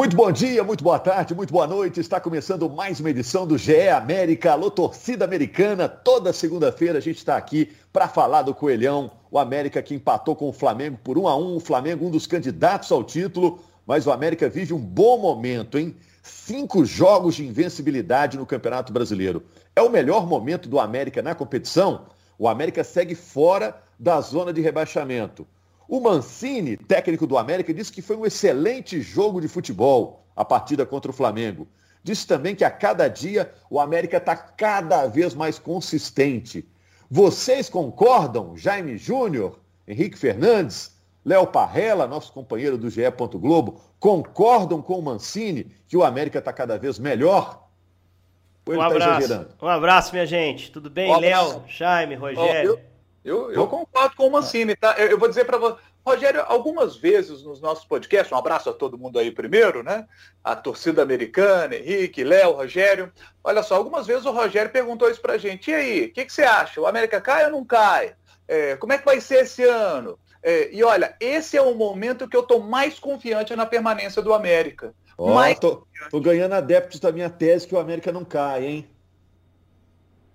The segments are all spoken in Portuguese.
Muito bom dia, muito boa tarde, muito boa noite. Está começando mais uma edição do GE América, alô torcida americana. Toda segunda-feira a gente está aqui para falar do Coelhão, o América que empatou com o Flamengo por um a um. O Flamengo um dos candidatos ao título, mas o América vive um bom momento, hein? Cinco jogos de invencibilidade no Campeonato Brasileiro. É o melhor momento do América na competição? O América segue fora da zona de rebaixamento. O Mancini, técnico do América, disse que foi um excelente jogo de futebol a partida contra o Flamengo. Disse também que a cada dia o América está cada vez mais consistente. Vocês concordam, Jaime Júnior, Henrique Fernandes, Léo Parrella, nosso companheiro do GE. Globo, concordam com o Mancini que o América está cada vez melhor? um tá abraço. Tá um abraço, minha gente. Tudo bem, Léo, Jaime, Rogério? Oh, eu, eu concordo com o Mancini, tá? Eu, eu vou dizer para você, Rogério, algumas vezes nos nossos podcasts, um abraço a todo mundo aí primeiro, né? A torcida americana, Henrique, Léo, Rogério. Olha só, algumas vezes o Rogério perguntou isso pra gente. E aí, o que, que, você acha? O América cai ou não cai? É, como é que vai ser esse ano? É, e olha, esse é o momento que eu tô mais confiante na permanência do América. Oh, mais tô, tô ganhando adeptos da minha tese que o América não cai, hein?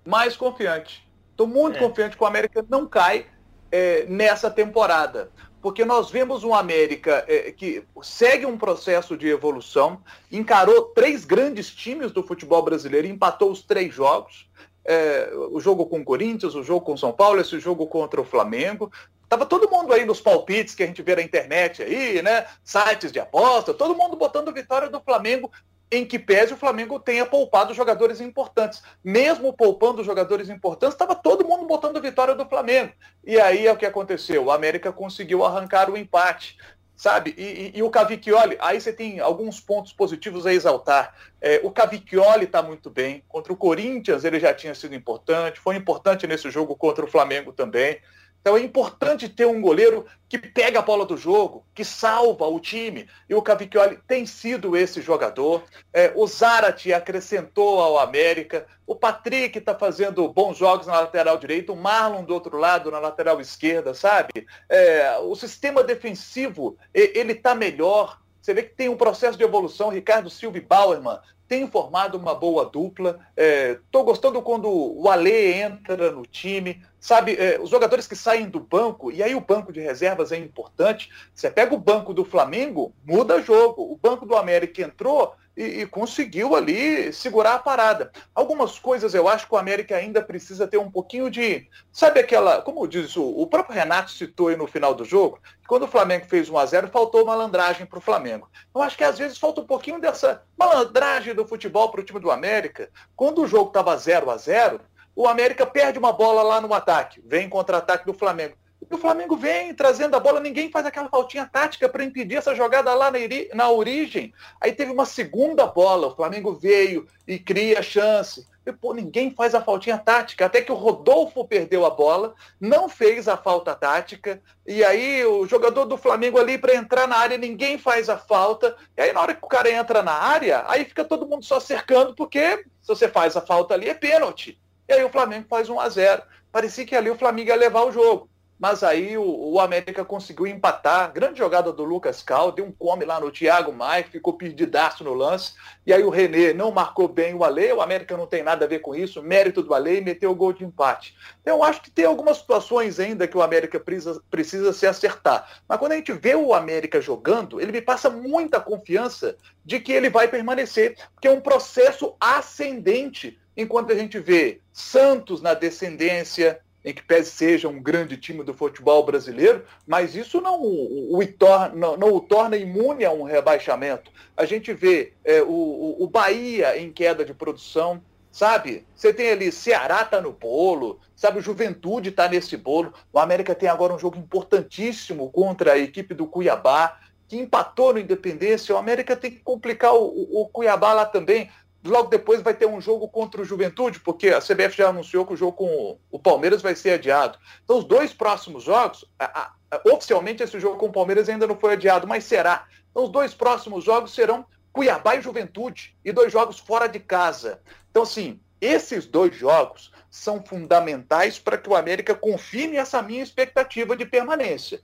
Mais confiante. Estou muito é. confiante que o América não cai é, nessa temporada. Porque nós vemos um América é, que segue um processo de evolução, encarou três grandes times do futebol brasileiro, empatou os três jogos. É, o jogo com o Corinthians, o jogo com o São Paulo, esse jogo contra o Flamengo. Tava todo mundo aí nos palpites que a gente vê na internet aí, né? Sites de aposta, todo mundo botando vitória do Flamengo em que pese o Flamengo tenha poupado jogadores importantes. Mesmo poupando jogadores importantes, estava todo mundo botando vitória do Flamengo. E aí é o que aconteceu. O América conseguiu arrancar o empate. Sabe? E, e, e o Cavicchioli, aí você tem alguns pontos positivos a exaltar. É, o Cavicchioli está muito bem. Contra o Corinthians ele já tinha sido importante. Foi importante nesse jogo contra o Flamengo também. Então é importante ter um goleiro que pega a bola do jogo, que salva o time. E o Cavicchioli tem sido esse jogador. É, o Zarate acrescentou ao América. O Patrick está fazendo bons jogos na lateral direita. O Marlon do outro lado na lateral esquerda, sabe? É, o sistema defensivo ele está melhor. Você vê que tem um processo de evolução. Ricardo Silva e Bauerman tem formado uma boa dupla. Estou é, gostando quando o Ale entra no time. Sabe, é, os jogadores que saem do banco, e aí o banco de reservas é importante. Você pega o banco do Flamengo, muda jogo. O banco do América entrou, e, e, conseguiu ali segurar a parada. Algumas coisas eu acho que o América ainda precisa ter um pouquinho de. Sabe aquela. Como diz o, o próprio Renato citou aí no final do jogo, que quando o Flamengo fez 1 a 0 faltou malandragem para o Flamengo. Eu acho que às vezes falta um pouquinho dessa malandragem do futebol para o time do América. Quando o jogo estava 0 a 0 o América perde uma bola lá no ataque, vem contra-ataque do Flamengo. E o Flamengo vem trazendo a bola, ninguém faz aquela faltinha tática para impedir essa jogada lá na, na, origem. Aí teve uma segunda bola, o Flamengo veio e cria chance. E, pô, ninguém faz a faltinha tática. Até que o Rodolfo perdeu a bola, não fez a falta tática. E aí o jogador do Flamengo ali para entrar na área, ninguém faz a falta. E aí na hora que o cara entra na área, aí fica todo mundo só cercando, porque se você faz a falta ali é pênalti. E aí o Flamengo faz 1 a 0 Parecia que ali o Flamengo ia levar o jogo mas aí o, o, América conseguiu empatar. Grande jogada do Lucas Cal, deu um come lá no Thiago Maia, ficou perdidaço no lance. E aí o René não marcou bem o Ale, o América não tem nada a ver com isso, mérito do Ale e meteu o gol de empate. Então acho que tem algumas situações ainda que o América precisa, precisa se acertar. Mas quando a gente vê o América jogando, ele me passa muita confiança de que ele vai permanecer, porque é um processo ascendente. Enquanto a gente vê Santos na descendência, em que pese seja um grande time do futebol brasileiro, mas isso não o, o, torna, não, não o torna imune a um rebaixamento. A gente vê é, o, o Bahia em queda de produção, sabe? Você tem ali, Ceará tá no bolo, sabe? Juventude tá nesse bolo. O América tem agora um jogo importantíssimo contra a equipe do Cuiabá, que empatou no Independência. O América tem que complicar o, o Cuiabá lá também. Logo depois vai ter um jogo contra o Juventude, porque a CBF já anunciou que o jogo com o Palmeiras vai ser adiado. Então, os dois próximos jogos, a, a, oficialmente esse jogo com o Palmeiras ainda não foi adiado, mas será. Então, os dois próximos jogos serão Cuiabá e Juventude, e dois jogos fora de casa. Então, assim, esses dois jogos são fundamentais para que o América confirme essa minha expectativa de permanência.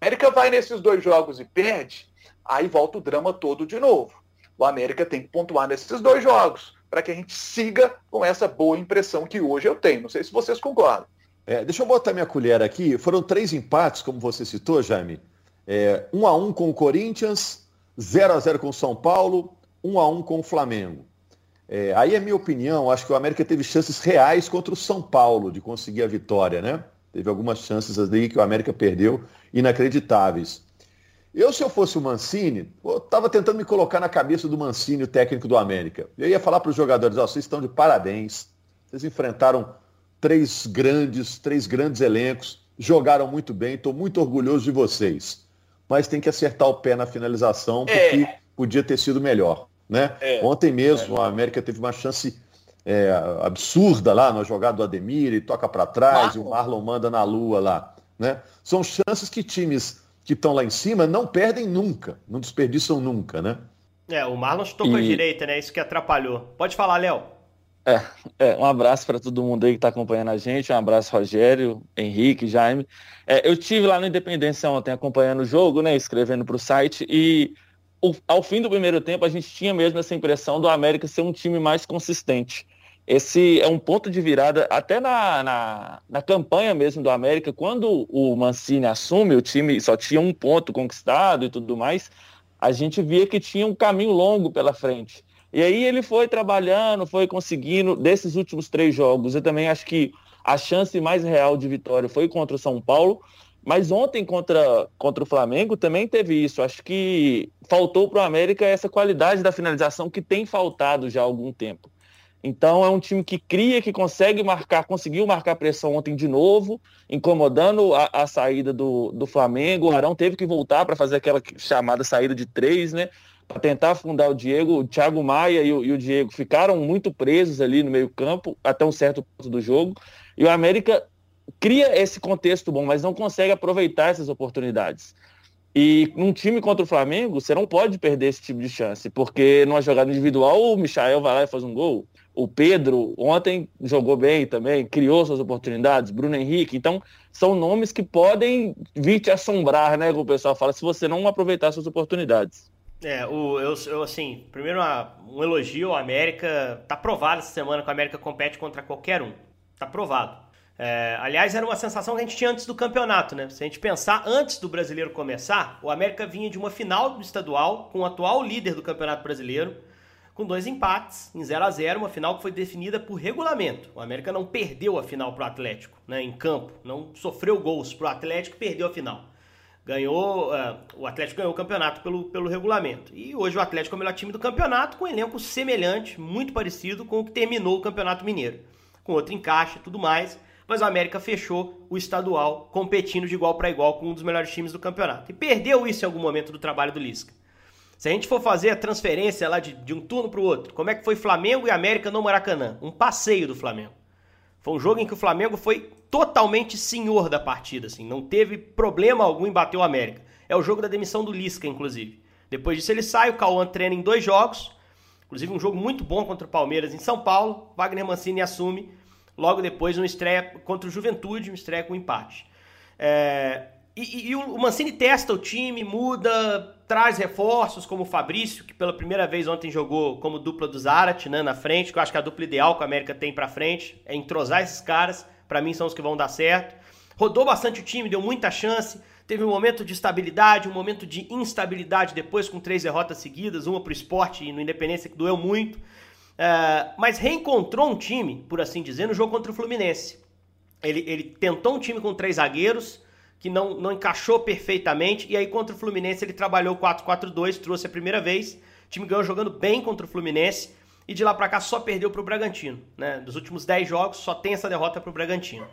A América vai nesses dois jogos e perde, Aí volta o drama todo de novo. O América tem que pontuar nesses dois jogos para que a gente siga com essa boa impressão que hoje eu tenho. Não sei se vocês concordam. É, deixa eu botar minha colher aqui. Foram três empates, como você citou, Jaime. É, 1 a 1 com o Corinthians, 0 a 0 com o São Paulo, 1 a 1 com o Flamengo. É, aí é minha opinião, acho que o América teve chances reais contra o São Paulo de conseguir a vitória, né? Teve algumas chances ali que o América perdeu, inacreditáveis. Eu, se eu fosse o Mancini, eu estava tentando me colocar na cabeça do Mancini, o técnico do América. Eu ia falar para os jogadores, oh, vocês estão de parabéns. Vocês enfrentaram três grandes, três grandes elencos, jogaram muito bem, estou muito orgulhoso de vocês. Mas tem que acertar o pé na finalização, porque é. podia ter sido melhor. Né? É. Ontem mesmo, é. a América teve uma chance é, absurda lá na jogada do Ademir, e toca para trás, Marlon. e o Marlon manda na lua lá. Né? São chances que times que estão lá em cima não perdem nunca, não desperdiçam nunca, né? É, o Marlon chutou e... com a direita, né? Isso que atrapalhou. Pode falar, Léo. É, é, um abraço para todo mundo aí que está acompanhando a gente. Um abraço, Rogério, Henrique, Jaime. É, eu tive lá no Independência ontem acompanhando o jogo, né? Escrevendo para o site e o, ao fim do primeiro tempo a gente tinha mesmo essa impressão do América ser um time mais consistente esse é um ponto de virada até na, na, na, campanha mesmo do América, quando o Mancini assume, o time só tinha um ponto conquistado e tudo mais, a gente via que tinha um caminho longo pela frente. E aí ele foi trabalhando, foi conseguindo, desses últimos três jogos, eu também acho que a chance mais real de vitória foi contra o São Paulo, mas ontem contra, contra o Flamengo também teve isso. Acho que faltou para o América essa qualidade da finalização que tem faltado já há algum tempo. Então é um time que cria, que consegue marcar, conseguiu marcar pressão ontem de novo, incomodando a, a saída do, do Flamengo. O Arão teve que voltar para fazer aquela chamada saída de três, né? Para tentar afundar o Diego. O Thiago Maia e o, e o Diego ficaram muito presos ali no meio-campo até um certo ponto do jogo. E o América cria esse contexto bom, mas não consegue aproveitar essas oportunidades. E num time contra o Flamengo, você não pode perder esse tipo de chance, porque numa jogada individual o Michael vai lá e faz um gol. O Pedro ontem jogou bem também, criou suas oportunidades, Bruno Henrique. Então, são nomes que podem vir te assombrar, né? Como o pessoal fala, se você não aproveitar suas oportunidades. É, o, eu, eu assim, primeiro uma, um elogio ao América. Tá provado essa semana que o América compete contra qualquer um. Tá provado. É, aliás, era uma sensação que a gente tinha antes do campeonato, né? Se a gente pensar antes do brasileiro começar, o América vinha de uma final do estadual com o atual líder do campeonato brasileiro com dois empates em 0 a 0 uma final que foi definida por regulamento. O América não perdeu a final para o Atlético, né, em campo, não sofreu gols para o Atlético e perdeu a final. Ganhou, uh, o Atlético ganhou o campeonato pelo, pelo regulamento. E hoje o Atlético é o melhor time do campeonato, com um elenco semelhante, muito parecido com o que terminou o Campeonato Mineiro. Com outro encaixe e tudo mais, mas o América fechou o estadual competindo de igual para igual com um dos melhores times do campeonato. E perdeu isso em algum momento do trabalho do Lisca. Se a gente for fazer a transferência lá de, de um turno para o outro, como é que foi Flamengo e América no Maracanã? Um passeio do Flamengo. Foi um jogo em que o Flamengo foi totalmente senhor da partida, assim, não teve problema algum em bater o América. É o jogo da demissão do Lisca, inclusive. Depois disso ele sai, o Cauã treina em dois jogos, inclusive um jogo muito bom contra o Palmeiras em São Paulo. Wagner Mancini assume, logo depois uma estreia contra o Juventude, uma estreia com empate. É... E, e, e o Mancini testa o time, muda, traz reforços como o Fabrício, que pela primeira vez ontem jogou como dupla do Zarat, né, na frente, que eu acho que é a dupla ideal que a América tem para frente, é entrosar esses caras, para mim são os que vão dar certo. Rodou bastante o time, deu muita chance, teve um momento de estabilidade, um momento de instabilidade depois com três derrotas seguidas, uma pro esporte e no Independência que doeu muito, é, mas reencontrou um time, por assim dizer, no jogo contra o Fluminense. Ele, ele tentou um time com três zagueiros, que não, não encaixou perfeitamente. E aí contra o Fluminense ele trabalhou 4-4-2, trouxe a primeira vez. O time ganhou jogando bem contra o Fluminense. E de lá para cá só perdeu para o Bragantino. Né? Dos últimos 10 jogos só tem essa derrota para o Bragantino.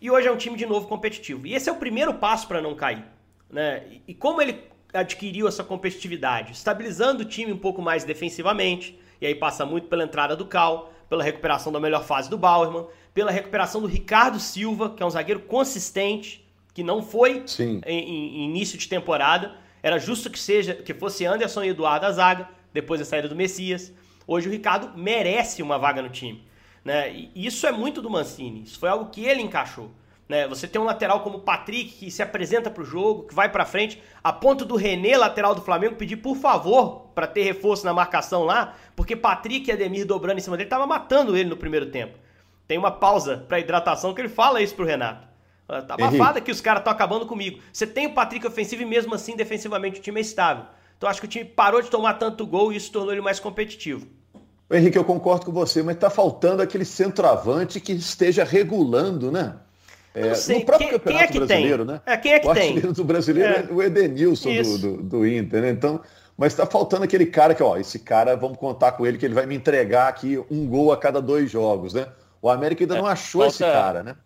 E hoje é um time de novo competitivo. E esse é o primeiro passo para não cair. Né? E como ele adquiriu essa competitividade? Estabilizando o time um pouco mais defensivamente. E aí passa muito pela entrada do Cal, pela recuperação da melhor fase do Bauerman, pela recuperação do Ricardo Silva, que é um zagueiro consistente, que não foi em, em, início de temporada. Era justo que seja que fosse Anderson e Eduardo a zaga, depois da saída do Messias. Hoje o Ricardo merece uma vaga no time. Né? E isso é muito do Mancini. Isso foi algo que ele encaixou. Né? Você tem um lateral como o Patrick que se apresenta para o jogo, que vai para frente, a ponto do René, lateral do Flamengo, pedir por favor para ter reforço na marcação lá, porque Patrick e Ademir dobrando em cima dele tava matando ele no primeiro tempo. Tem uma pausa para hidratação que ele fala isso pro Renato. Tá abafada que os caras estão acabando comigo. Você tem o Patrick ofensivo e mesmo assim defensivamente o time é estável. Então acho que o time parou de tomar tanto gol e isso tornou ele mais competitivo. Henrique, eu concordo com você, mas está faltando aquele centroavante que esteja regulando, né? É, no próprio quem, Campeonato quem é Brasileiro, tem? né? É, quem é que o tem? do brasileiro é, é o Edenilson do, do, do, Inter, né? Então, mas está faltando aquele cara que, ó, esse cara, vamos contar com ele que ele vai me entregar aqui um gol a cada dois jogos, né? O América ainda é, não achou falta, esse cara, né?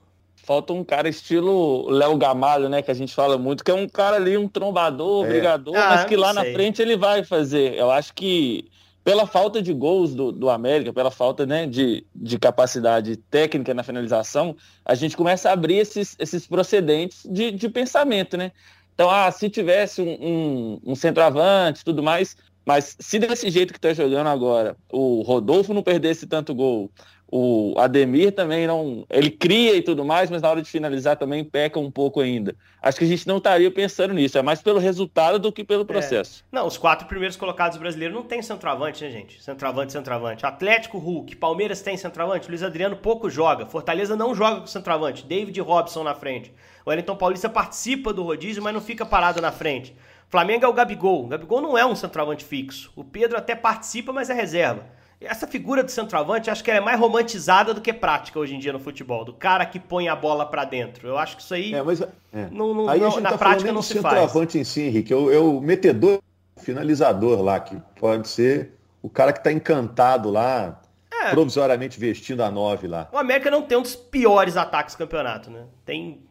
Falta um cara estilo Léo Gamalho, né? Que a gente fala muito, que é um cara ali, um trombador, é. brigador, ah, mas que lá na frente ele vai fazer. Eu acho que pela falta de gols do, do América, pela falta né, de, de capacidade técnica na finalização, a gente começa a abrir esses, esses procedentes de, de pensamento, né? Então, ah, se tivesse um, um, um centroavante e tudo mais, mas se desse jeito que está jogando agora, o Rodolfo não perdesse tanto gol, o Ademir também não. Ele cria e tudo mais, mas na hora de finalizar também peca um pouco ainda. Acho que a gente não estaria pensando nisso. É mais pelo resultado do que pelo é. processo. É. Não, os quatro primeiros colocados brasileiros não tem centroavante, né, gente? Centroavante, centroavante. Atlético, Hulk. Palmeiras tem centroavante. Luiz Adriano pouco joga. Fortaleza não joga com centroavante. David Robson na frente. O Wellington Paulista participa do rodízio, mas não fica parado na frente. Flamengo é o Gabigol. O Gabigol não é um centroavante fixo. O Pedro até participa, mas é reserva. Essa figura do centroavante, acho que é mais romantizada do que prática hoje em dia no futebol, do cara que põe a bola para dentro. Eu acho que isso aí, é, mas, é. Não, não, aí não, na tá prática não se faz. centroavante em si, Henrique, é o, é o metedor, finalizador lá, que pode ser o cara que está encantado lá, é. provisoriamente vestindo a 9 lá. O América não tem um dos piores ataques do campeonato, né? Tem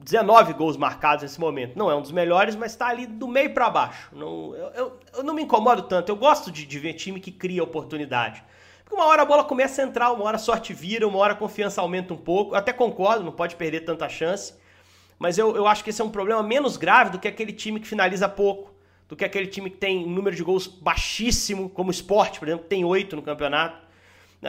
19 gols marcados nesse momento. Não é um dos melhores, mas está ali do meio para baixo. Não, eu, eu, eu, não me incomodo tanto. Eu gosto de, de ver time que cria oportunidade. Porque uma hora a bola começa a entrar, uma hora a sorte vira, uma hora a confiança aumenta um pouco. Eu até concordo, não pode perder tanta chance. Mas eu, eu acho que esse é um problema menos grave do que aquele time que finaliza pouco, do que aquele time que tem um número de gols baixíssimo, como o Sport, por exemplo, que tem oito no campeonato.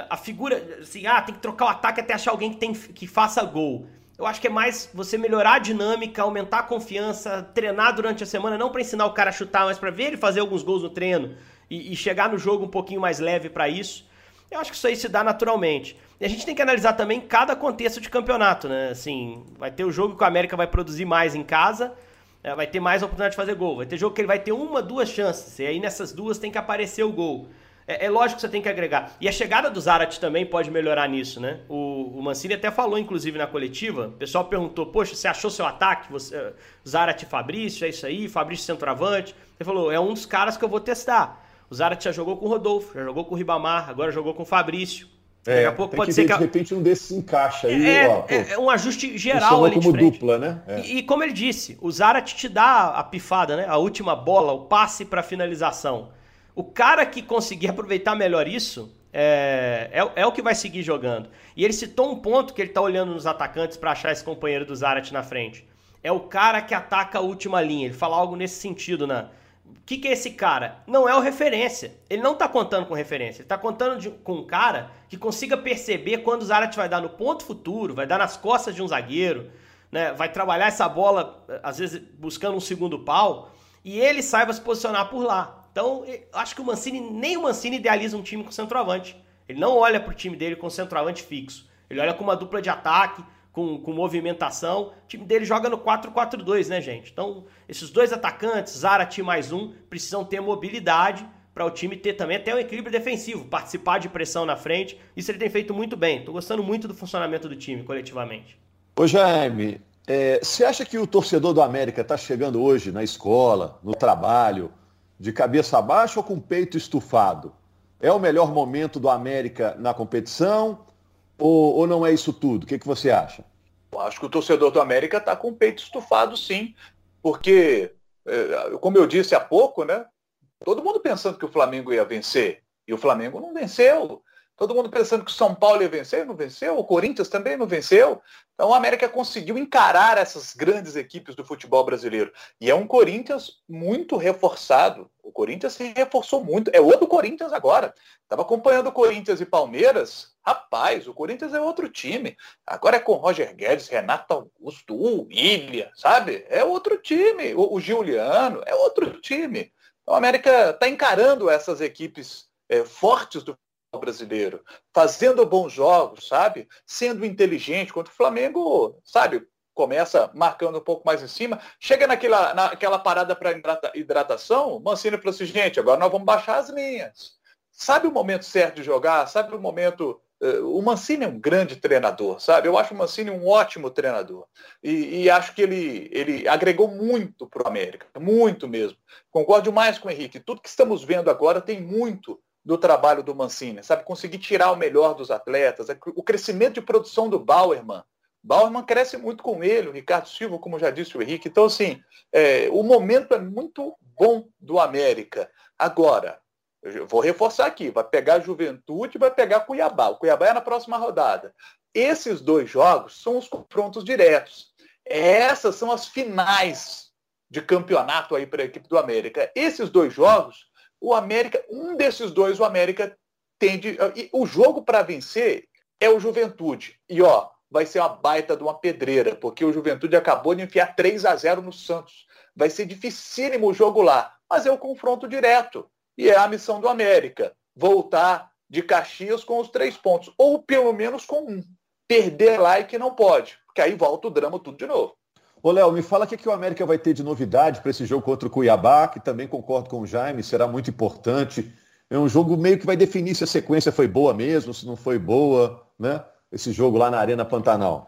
A figura, assim, ah, tem que trocar o ataque até achar alguém que, tem, que faça gol. Eu acho que é mais você melhorar a dinâmica, aumentar a confiança, treinar durante a semana, não para ensinar o cara a chutar, mas para ver ele fazer alguns gols no treino e, e chegar no jogo um pouquinho mais leve para isso. Eu acho que isso aí se dá naturalmente. E a gente tem que analisar também cada contexto de campeonato, né? Assim, vai ter o jogo que o América vai produzir mais em casa, é, vai ter mais oportunidade de fazer gol. Vai ter jogo que ele vai ter uma, duas chances. E aí nessas duas tem que aparecer o gol. É, é, lógico que você tem que agregar. E a chegada do Zarat também pode melhorar nisso, né? O, o Mancini até falou, inclusive, na coletiva. O pessoal perguntou: Poxa, você achou seu ataque? Você, uh, Zarat e Fabrício, é isso aí? Fabrício centroavante. Ele falou: É um dos caras que eu vou testar. O Zarat já jogou com o Rodolfo, já jogou com o Ribamar, agora jogou com o Fabrício. É, Daqui a pouco pode ser que. De repente um desses encaixa aí. É, ó, é, é um ajuste geral ali como dupla, né? É. E, e, como ele disse, o Zarat te dá a pifada, né? A última bola, o passe para finalização. O cara que conseguir aproveitar melhor isso é, é, é, o que vai seguir jogando. E ele citou um ponto que ele está olhando nos atacantes para achar esse companheiro do Zarat na frente. É o cara que ataca a última linha. Ele fala algo nesse sentido, né? O que, que é esse cara? Não é o referência. Ele não está contando com referência. Ele está contando de, com um cara que consiga perceber quando o Zarat vai dar no ponto futuro, vai dar nas costas de um zagueiro, né? vai trabalhar essa bola, às vezes buscando um segundo pau, e ele saiba se posicionar por lá. Então, acho que o Mancini, nem o Mancini idealiza um time com centroavante. Ele não olha para o time dele com centroavante fixo. Ele olha com uma dupla de ataque, com, com movimentação. O time dele joga no 4-4-2, né, gente? Então, esses dois atacantes, Zarate mais um, precisam ter mobilidade para o time ter também até um equilíbrio defensivo, participar de pressão na frente. Isso ele tem feito muito bem. Estou gostando muito do funcionamento do time coletivamente. Ô Jaime, é, você acha que o torcedor do América está chegando hoje na escola, no trabalho, de cabeça baixa ou com peito estufado? É o melhor momento do América na competição ou, ou não é isso tudo? O que, que você acha? Eu acho que o torcedor do América está com o peito estufado, sim, porque, é, como eu disse há pouco, né? Todo mundo pensando que o Flamengo ia vencer e o Flamengo não venceu. Todo mundo pensando que o São Paulo ia vencer, não venceu. O Corinthians também não venceu. Então o América conseguiu encarar essas grandes equipes do futebol brasileiro. E é um Corinthians muito reforçado. O Corinthians se reforçou muito. É outro Corinthians agora. Estava acompanhando o Corinthians e Palmeiras. Rapaz, o Corinthians é outro time. Agora é com Roger Guedes, Renato Augusto, o William, sabe? É outro time. O, o Giuliano é outro time. Então, o América está encarando essas equipes é, fortes do brasileiro, fazendo bons jogos, sabe? Sendo inteligente, contra o Flamengo, sabe? Começa marcando um pouco mais em cima, chega naquela, naquela parada para hidrata, hidratação, Mancini falou assim, gente, agora nós vamos baixar as linhas. Sabe o momento certo de jogar? Sabe o momento eh, o Mancini é um grande treinador, sabe? Eu acho o Mancini um ótimo treinador. E, e acho que ele, ele agregou muito para o América, muito mesmo. Concordo mais com o Henrique. Tudo que estamos vendo agora tem muito do trabalho do Mancini, sabe? Conseguir tirar o melhor dos atletas, o crescimento de produção do Bauerman. Bauerman cresce muito com ele, o Ricardo Silva, como já disse o Henrique. Então, assim, é, o momento é muito bom do América. Agora, eu vou reforçar aqui, vai pegar Juventude vai pegar Cuiabá. O Cuiabá é na próxima rodada. Esses dois jogos são os confrontos diretos. Essas são as finais de campeonato aí para a equipe do América. Esses dois jogos o América, um desses dois, o América tende. O jogo para vencer é o Juventude. E ó, vai ser uma baita de uma pedreira, porque o Juventude acabou de enfiar 3 a 0 no Santos. Vai ser dificílimo o jogo lá, mas é o confronto direto. E é a missão do América, voltar de Caxias com os três pontos, ou pelo menos com um. Perder lá e que não pode, porque aí volta o drama tudo de novo. Ô, Léo, me fala o que, que o América vai ter de novidade para esse jogo contra o Cuiabá, que também concordo com o Jaime, será muito importante. É um jogo meio que vai definir se a sequência foi boa mesmo, se não foi boa, né? Esse jogo lá na Arena Pantanal.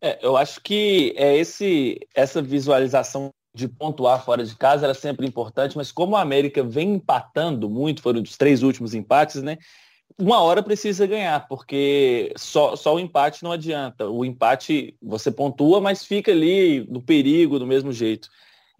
É, eu acho que é esse, essa visualização de pontuar fora de casa era sempre importante, mas como o América vem empatando muito, foram os três últimos empates, né? Uma hora precisa ganhar, porque só, só o empate não adianta. O empate você pontua, mas fica ali no perigo do mesmo jeito.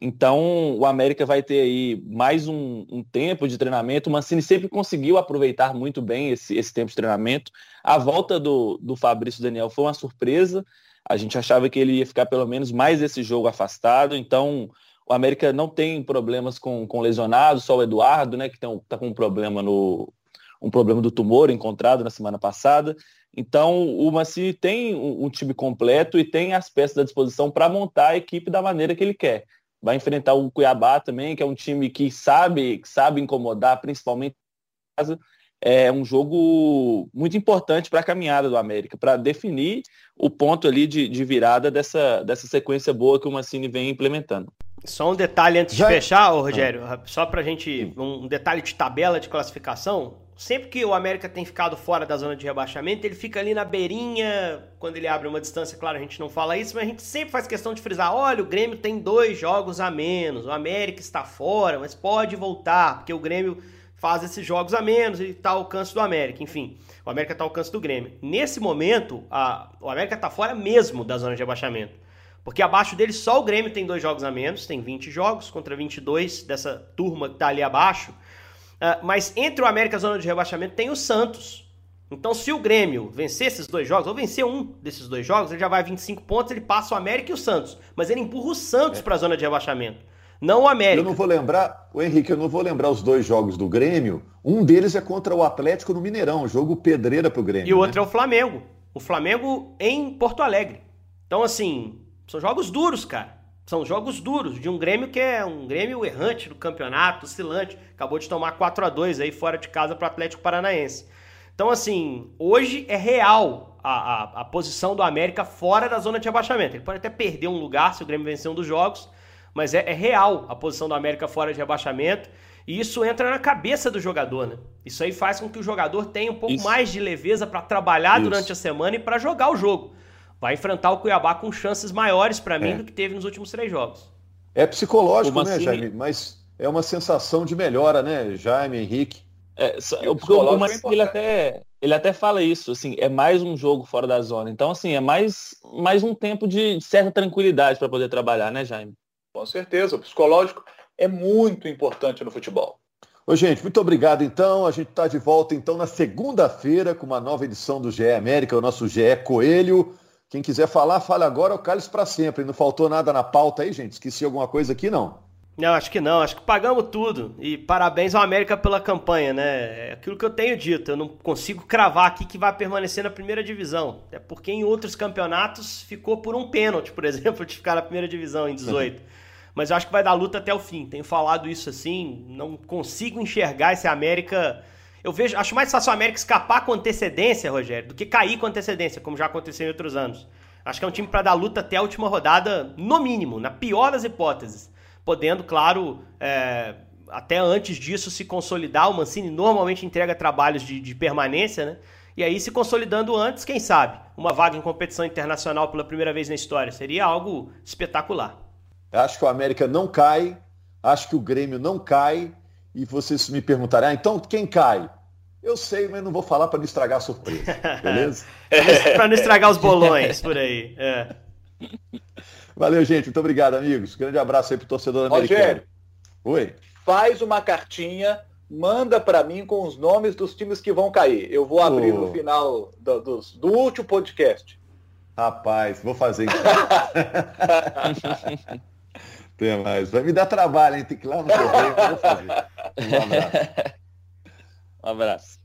Então, o América vai ter aí mais um, um, tempo de treinamento. O Mancini sempre conseguiu aproveitar muito bem esse, esse tempo de treinamento. A volta do, do Fabrício Daniel foi uma surpresa. A gente achava que ele ia ficar pelo menos mais esse jogo afastado. Então, o América não tem problemas com, com lesionados, só o Eduardo, né, que está com um problema no, um problema do tumor encontrado na semana passada. Então, o Mancini tem um, um time completo e tem as peças à disposição para montar a equipe da maneira que ele quer. Vai enfrentar o Cuiabá também, que é um time que sabe, que sabe incomodar, principalmente casa. É um jogo muito importante para a caminhada do América, para definir o ponto ali de, de virada dessa, dessa sequência boa que o Mancini vem implementando. Só um detalhe antes Já... de fechar, Rogério, ah. só para a gente, um detalhe de tabela de classificação sempre que o América tem ficado fora da zona de rebaixamento, ele fica ali na beirinha, quando ele abre uma distância, claro, a gente não fala isso, mas a gente sempre faz questão de frisar, olha, o Grêmio tem dois jogos a menos, o América está fora, mas pode voltar, porque o Grêmio faz esses jogos a menos e está ao alcance do América, enfim, o América está ao alcance do Grêmio. Nesse momento, a, o América está fora mesmo da zona de rebaixamento, porque abaixo dele só o Grêmio tem dois jogos a menos, tem 20 jogos contra 22 dessa turma que está ali abaixo, Uh, mas entre o América e a zona de rebaixamento tem o Santos. Então, se o Grêmio vencer esses dois jogos, ou vencer um desses dois jogos, ele já vai 25 pontos, ele passa o América e o Santos. Mas ele empurra o Santos é. para a zona de rebaixamento. Não o América. Eu não vou lembrar, o Henrique, eu não vou lembrar os dois jogos do Grêmio. Um deles é contra o Atlético no Mineirão, jogo pedreira pro Grêmio. E o né? outro é o Flamengo. O Flamengo em Porto Alegre. Então, assim, são jogos duros, cara. São jogos duros de um Grêmio que é um Grêmio errante do campeonato, oscilante. Acabou de tomar 4 a 2 aí fora de casa para o Atlético Paranaense. Então, assim, hoje é real a, a, a, posição do América fora da zona de rebaixamento. Ele pode até perder um lugar se o Grêmio vencer um dos jogos, mas é, é real a posição do América fora de rebaixamento. E isso entra na cabeça do jogador, né? Isso aí faz com que o jogador tenha um pouco isso. mais de leveza para trabalhar isso. durante a semana e para jogar o jogo vai enfrentar o Cuiabá com chances maiores para mim é. do que teve nos últimos três jogos. É psicológico, né. Jaime? Mas é uma sensação de melhora, né, Jaime, Henrique? É, o, o Mancini, ele até, ele até fala isso, assim, é mais um jogo fora da zona. Então, assim, é mais, mais um tempo de certa tranquilidade para poder trabalhar, né, Jaime? Com certeza, o psicológico é muito importante no futebol. Ô, gente, muito obrigado então. A gente está de volta então na segunda-feira com uma nova edição do GE América, o nosso GE Coelho. Quem quiser falar, fale agora, o cálice para sempre. Não faltou nada na pauta aí, gente? Esqueci alguma coisa aqui, não? Não, acho que não. Acho que pagamos tudo. E parabéns ao América pela campanha, né? É aquilo que eu tenho dito. Eu não consigo cravar aqui que vai permanecer na primeira divisão. É porque em outros campeonatos ficou por um pênalti, por exemplo, de ficar na primeira divisão em 18. Mas eu acho que vai dar luta até o fim. Tenho falado isso assim. Não consigo enxergar esse América. Eu vejo, acho mais fácil o América escapar com antecedência, Rogério, do que cair com antecedência, como já aconteceu em outros anos. Acho que é um time para dar luta até a última rodada, no mínimo, na pior das hipóteses podendo, claro, é, até antes disso se consolidar. O Mancini normalmente entrega trabalhos de, de, permanência, né? E aí, se consolidando antes, quem sabe, uma vaga em competição internacional pela primeira vez na história. Seria algo espetacular. Acho que o América não cai, acho que o Grêmio não cai. E vocês me perguntarem, ah, então quem cai? Eu sei, mas não vou falar para não estragar a surpresa, beleza? para não estragar os bolões por aí. É. Valeu, gente. Muito obrigado, amigos. Grande abraço aí pro torcedor americano. Rogério, Oi. Faz uma cartinha, manda para mim com os nomes dos times que vão cair. Eu vou abrir oh. no final do, do, do, último podcast. Rapaz, vou fazer então. Tem mais. Vai me dar trabalho, hein? Tem que ir lá no correio, vou fazer. Um abraço. Um abraço.